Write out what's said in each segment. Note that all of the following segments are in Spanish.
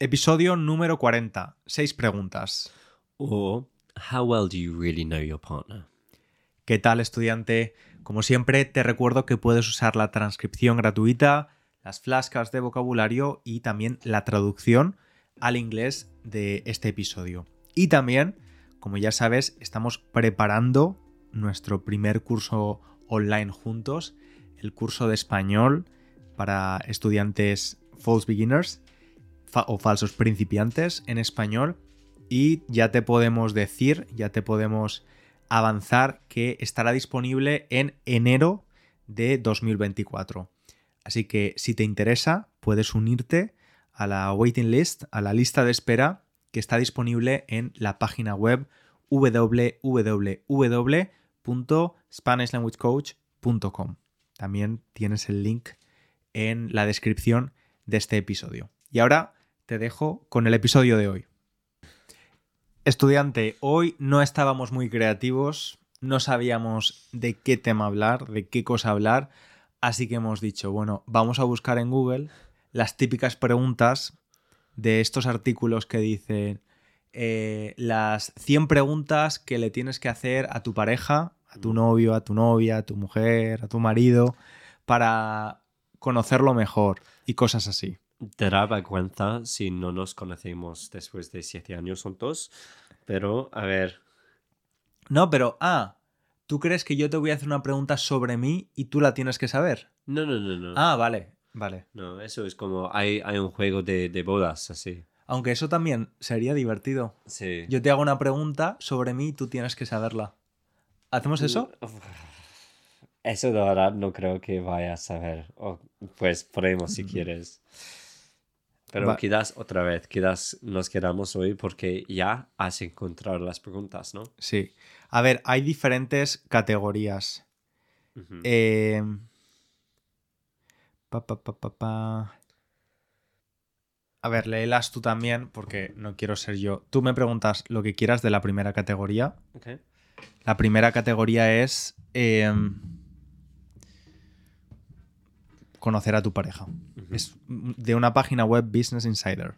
Episodio número 40. Seis preguntas. Or, how well do you really know your partner? ¿Qué tal, estudiante? Como siempre, te recuerdo que puedes usar la transcripción gratuita, las flascas de vocabulario y también la traducción al inglés de este episodio. Y también, como ya sabes, estamos preparando nuestro primer curso online juntos, el curso de español para estudiantes false beginners o falsos principiantes en español. Y ya te podemos decir, ya te podemos avanzar que estará disponible en enero de 2024. Así que si te interesa, puedes unirte a la waiting list, a la lista de espera que está disponible en la página web www.spanishlanguagecoach.com. También tienes el link en la descripción de este episodio. Y ahora te dejo con el episodio de hoy. Estudiante, hoy no estábamos muy creativos, no sabíamos de qué tema hablar, de qué cosa hablar, así que hemos dicho, bueno, vamos a buscar en Google las típicas preguntas de estos artículos que dicen eh, las 100 preguntas que le tienes que hacer a tu pareja, a tu novio, a tu novia, a tu mujer, a tu marido, para conocerlo mejor y cosas así. Te da vergüenza si no nos conocemos después de siete años juntos, pero a ver, No, pero, ah, ¿tú crees que yo te voy a hacer una pregunta sobre mí y tú la tienes que saber? no, no, no, no. Ah, vale, vale. No, eso es como, hay, hay un juego de, de bodas así. Aunque eso también sería divertido. Sí. Yo te hago una pregunta sobre mí y tú tienes que saberla. ¿Hacemos eso? Eso de verdad no creo que vaya a saber. O, pues podemos si quieres. Pero Va- quizás otra vez, quizás nos quedamos hoy porque ya has encontrado las preguntas, ¿no? Sí. A ver, hay diferentes categorías. Eh, pa, pa, pa. A ver, léelas tú también porque no quiero ser yo. Tú me preguntas lo que quieras de la primera categoría. Ok. La primera categoría es eh, conocer a tu pareja. Es de una página web Business Insider.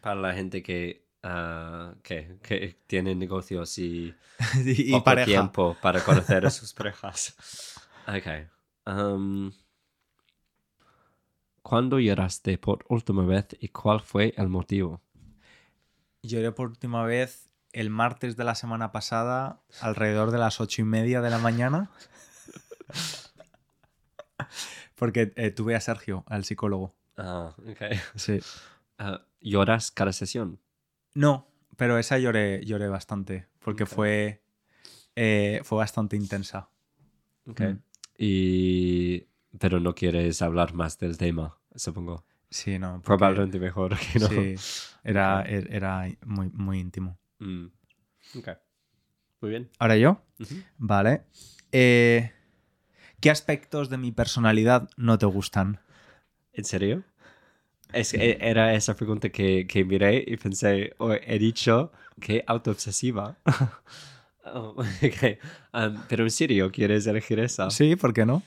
Para la gente que, ah, que, que tiene negocios y, y poco pareja. tiempo para conocer a sus parejas. Ok. Um, ¿Cuándo lloraste por última vez y cuál fue el motivo? Lloré por última vez el martes de la semana pasada, alrededor de las ocho y media de la mañana. Porque eh, tuve a Sergio, al psicólogo. Ah, ok. Sí. Ah, ¿Lloras cada sesión? No, pero esa lloré, lloré bastante. Porque fue, eh, fue bastante intensa. Ok. Mm. Y... Pero no quieres hablar más del tema, supongo. Sí, no. Probablemente mejor que no. Sí, era, er- era muy, muy íntimo. Mm. Ok. Muy bien. ¿Ahora yo? Vale. Eh, ¿Qué aspectos de mi personalidad no te gustan? ¿En serio? Es que e- era esa pregunta que, que miré y pensé, oh, he dicho que autoobsesiva. Oh, ok. Um, pero en serio, ¿quieres elegir esa? Sí, ¿por qué no?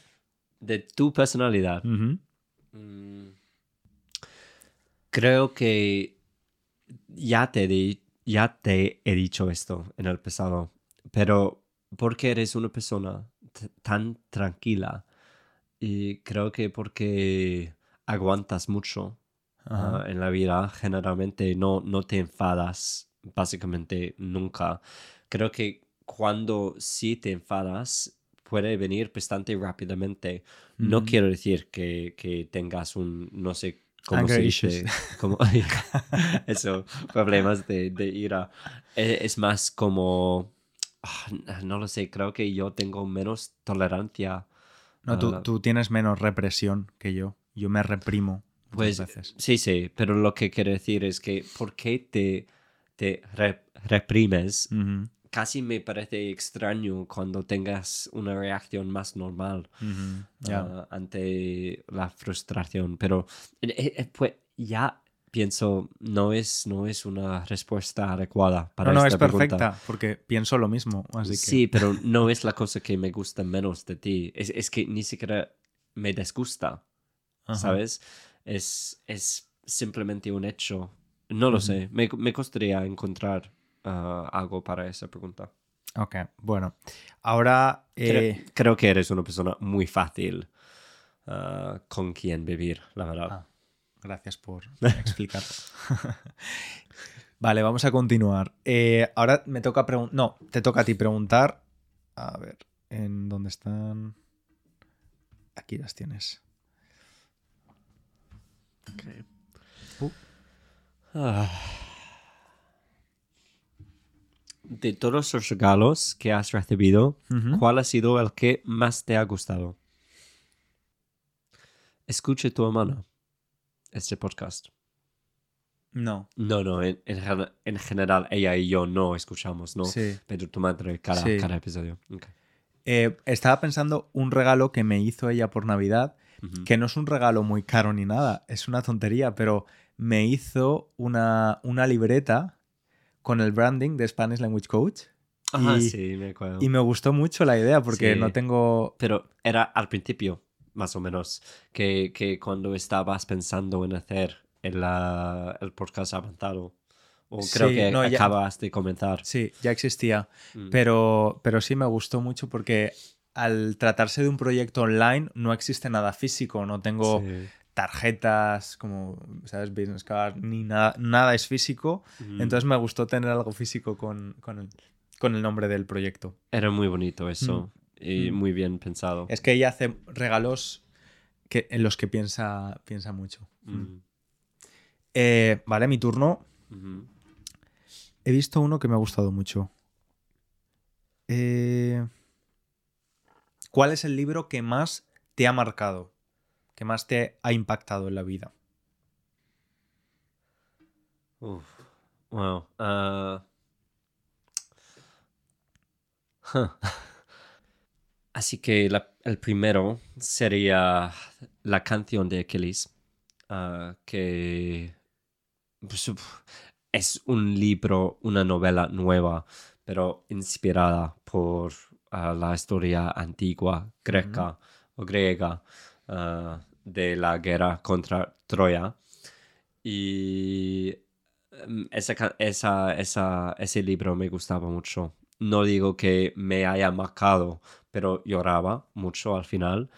De tu personalidad. Mm, Creo que ya te, di- ya te he dicho esto en el pasado, pero porque eres una persona tan tranquila y creo que porque aguantas mucho ah, en la vida, generalmente no, no te enfadas básicamente nunca. Creo que cuando sí te enfadas puede venir bastante rápidamente. No quiero decir que, que tengas un, no sé cómo Anger se dice, como- eso, problemas de, de ira. E- Es más como, ah, no lo sé, creo que yo tengo menos tolerancia. No, tú, tú tienes menos represión que yo. Yo me reprimo Pues muchas veces. sí, sí, pero lo que quiero decir es que ¿por qué te, te re- reprimes? Ujú, Casi me parece extraño cuando tengas una reacción más normal. ah, ante la frustración. Pero eh, eh, pues, ya pienso, no es, no es una respuesta adecuada para no, no, esta es pregunta. perfecta, porque pienso lo mismo. Así que... Sí, pero no es la cosa que me gusta menos de ti. Es, es que ni siquiera me disgusta. ¿sabes? Es, es simplemente un hecho. No lo sé, me, me costaría encontrar ah, algo para esa pregunta. Ok, bueno. Ahora, Creo, eh, creo que eres una persona muy fácil ah, con quien vivir, la verdad. Ah, gracias por explicar. vale, vamos a continuar. Eh, ahora me toca preguntar. No, te toca a ti preguntar. A ver, ¿en dónde están? Aquí las tienes. Uh. Ah. De todos los regalos que has recibido. ¿cuál ha sido el que más te ha gustado? Escuche tu hermana este podcast. No. No, no, en, en gen- en general ella y yo no escuchamos, ¿no? Sí. Pero tu madre cada, Sí. cada episodio. Eh, estaba pensando un regalo que me hizo ella por Navidad, que no es un regalo muy caro ni nada, es una tontería, pero me hizo una, una libreta con el branding de Spanish Language Coach. Ah, y- sí, me acuerdo. Y me gustó mucho la idea porque Sí. no tengo... Pero era al principio, más o menos, que, que cuando estabas pensando en hacer el, el podcast avanzado. O creo Sí, que no, ya- acabas de comenzar. Sí, ya existía, Mm. pero, pero sí me gustó mucho porque al tratarse de un proyecto online no existe nada físico, no tengo Sí. Tarjetas como, ¿sabes? Business card, ni nada, nada es físico. Mm. Entonces me gustó tener algo físico con, con el, con el nombre del proyecto. Era muy bonito eso. Y Mm. muy bien pensado. Es que ella hace regalos que, en los que piensa, piensa mucho. Mm. Eh, vale, mi turno. He visto uno que me ha gustado mucho. Eh, ¿Cuál es el libro que más te ha marcado? Que más te ha impactado en la vida? Uf. Wow. ah. Huh. Así que la- el primero sería la canción de Achilles, ah, que pues, es un libro, una novela nueva, pero inspirada por ah, la historia antigua greca o griega ah, de la guerra contra Troya. Y em, esa, esa, esa, ese libro me gustaba mucho. No digo que me haya marcado, pero lloraba mucho al final.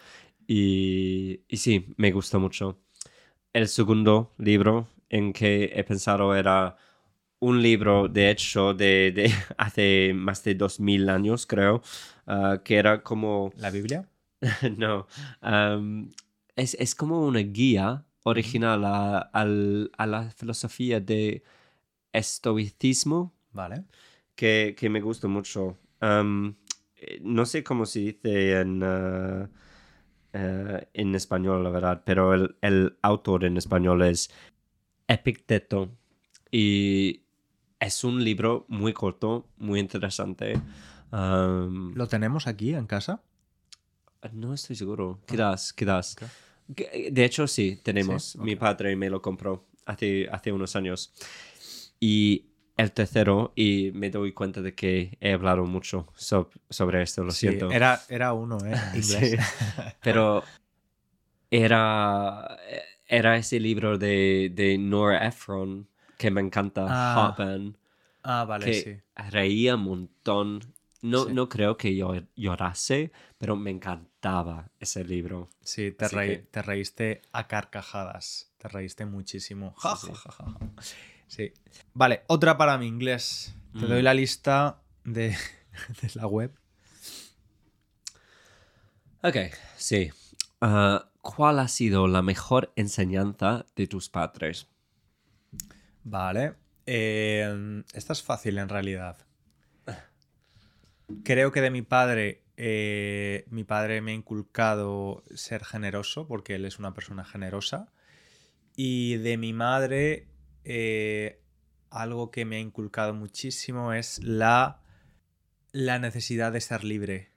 Y, y sí, me gustó mucho. El segundo libro en que he pensado era un libro, de hecho, de, de hace más de dos mil años, creo, ah, que era como ¿La Biblia? no. es, es como una guía original a, al- a la filosofía de estoicismo Vale. que, que me gusta mucho. Eh, no sé cómo se dice en, ah, eh, en español, la verdad, pero el, el autor en español es Epicteto. Y es un libro muy corto, muy interesante. ¿Lo tenemos aquí en casa? No estoy seguro. Quizás, quizás. Ok. Que- De hecho, sí, tenemos. Sí, Mi padre me lo compró hace, hace unos años. Y el tercero, y me doy cuenta de que he hablado mucho sob- sobre esto, lo Sí, siento. Era, era uno, ¿eh? Inglés. Sí. Pero era, era ese libro de, de Nora Ephron que me encanta, Ah, Hotman, ah, vale, que sí. reía un montón. No, no creo que yo llorase, pero me encantaba ese libro. Sí, te, Así reí- que- te reíste a carcajadas. Te reíste muchísimo. Ja, Sí, ja, ja. Vale, otra para mi inglés. Te Mm. doy la lista de, de la web. Ok, sí. Ah, ¿Cuál ha sido la mejor enseñanza de tus padres? Vale. Eh, esta es fácil en realidad. Creo que de mi padre, eh, mi padre me ha inculcado ser generoso porque él es una persona generosa. Y de mi madre, eh, algo que me ha inculcado muchísimo es la, la necesidad de ser libre.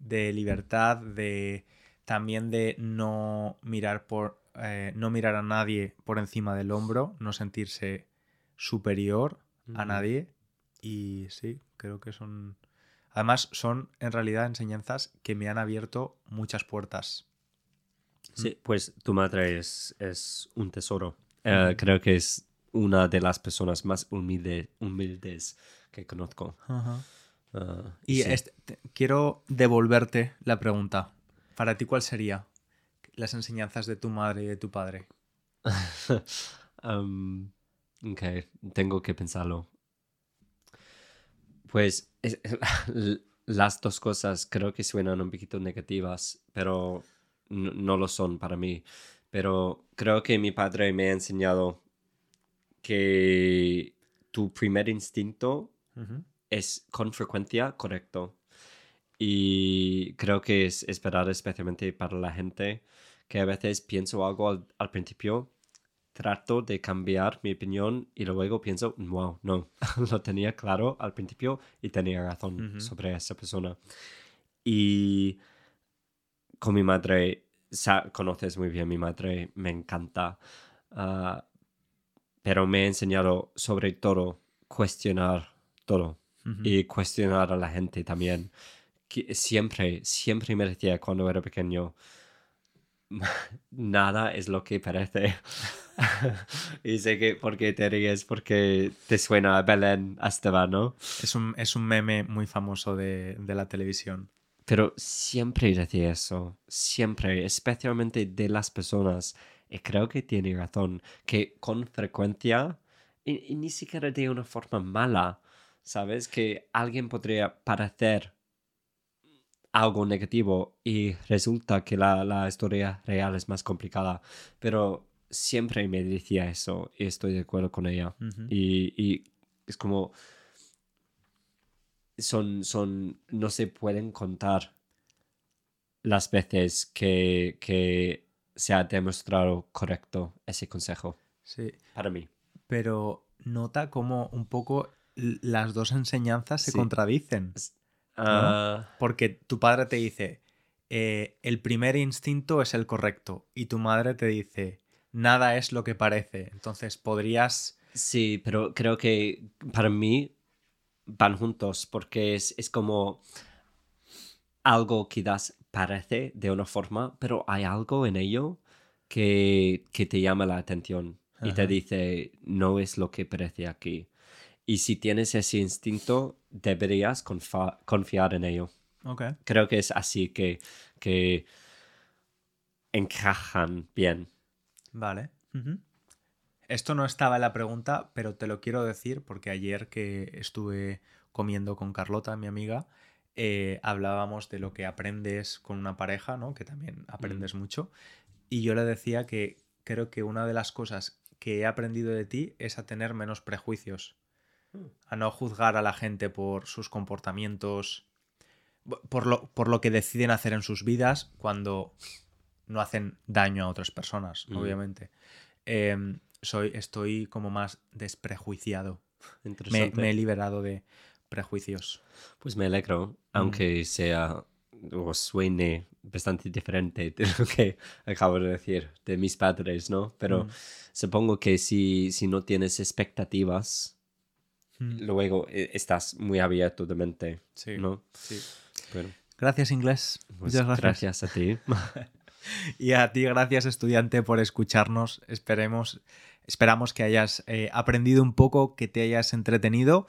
De libertad, de también de no mirar por. eh, no mirar a nadie por encima del hombro, no sentirse superior a nadie. Y sí, creo que son. Además, son en realidad enseñanzas que me han abierto muchas puertas. Sí, pues tu madre es, es un tesoro. Eh, creo que es una de las personas más humilde, humildes que conozco. Ah, Y sí. este- te- quiero devolverte la pregunta. Para ti, ¿cuál sería las enseñanzas de tu madre y de tu padre? Am, ok, tengo que pensarlo. Pues es- las dos cosas creo que suenan un poquito negativas, pero no, no lo son para mí. Pero creo que mi padre me ha enseñado que tu primer instinto es con frecuencia correcto. Y creo que es esperar especialmente para la gente que a veces pienso algo al, al principio, trato de cambiar mi opinión y luego pienso, wow, no, lo tenía claro al principio y tenía razón Ujú. sobre esa persona. Y con mi madre, conoces muy bien mi madre, me encanta, ah, pero me ha enseñado sobre todo cuestionar todo Ujú. y cuestionar a la gente también. Que siempre, siempre me decía cuando era pequeño, nada es lo que parece. y sé que porque te ríes, porque te suena a Belén Esteban, ¿no? Es, un, es un meme muy famoso de, de la televisión. Pero siempre decía eso, siempre, especialmente de las personas. Y creo que tiene razón, que con frecuencia, y, y ni siquiera de una forma mala, ¿sabes? Que alguien podría parecer algo negativo y resulta que la, la historia real es más complicada. Pero siempre me decía eso y estoy de acuerdo con ella. Y, y es como. Son, son. No se pueden contar las veces que, que se ha demostrado correcto ese consejo. Sí, Para mí. pero nota cómo un poco las dos enseñanzas se Sí. contradicen. Ah, Porque tu padre te dice, eh, el primer instinto es el correcto. Y tu madre te dice, nada es lo que parece. Entonces podrías... sí, pero creo que para mí van juntos porque es, es como algo quizás parece de una forma, pero hay algo en ello que, que te llama la atención y te dice, no es lo que parece aquí. Y si tienes ese instinto, deberías confiar en ello. Ok. Creo que es así que, que encajan bien. Vale. Esto no estaba en la pregunta, pero te lo quiero decir porque ayer que estuve comiendo con Carlota, mi amiga, eh, hablábamos de lo que aprendes con una pareja, ¿no? Que también aprendes mucho. Y yo le decía que creo que una de las cosas que he aprendido de ti es a tener menos prejuicios, a no juzgar a la gente por sus comportamientos, por lo, por lo que deciden hacer en sus vidas cuando no hacen daño a otras personas, Mm. obviamente. Em, soy, estoy como más desprejuiciado. Me, he liberado de prejuicios. Pues me alegro, aunque sea o suene bastante diferente de lo que acabo de decir de mis padres, ¿no? Pero Mm. supongo que si, si no tienes expectativas, luego eh, estás muy abierto de mente, Sí, ¿no? sí. Bueno, Gracias, inglés. pues Muchas gracias. gracias a ti. Y a ti, gracias, estudiante, por escucharnos. Esperemos, esperamos que hayas eh, aprendido un poco, que te hayas entretenido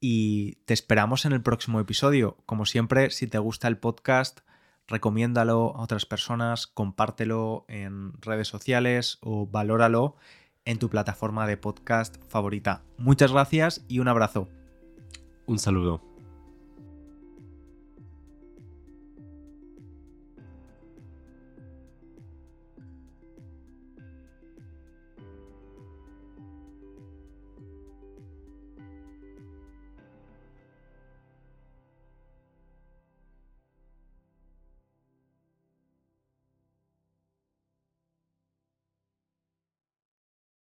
y te esperamos en el próximo episodio. Como siempre, si te gusta el podcast, recomiéndalo a otras personas, compártelo en redes sociales o valóralo en tu plataforma de podcast favorita. Muchas gracias y un abrazo. Un saludo.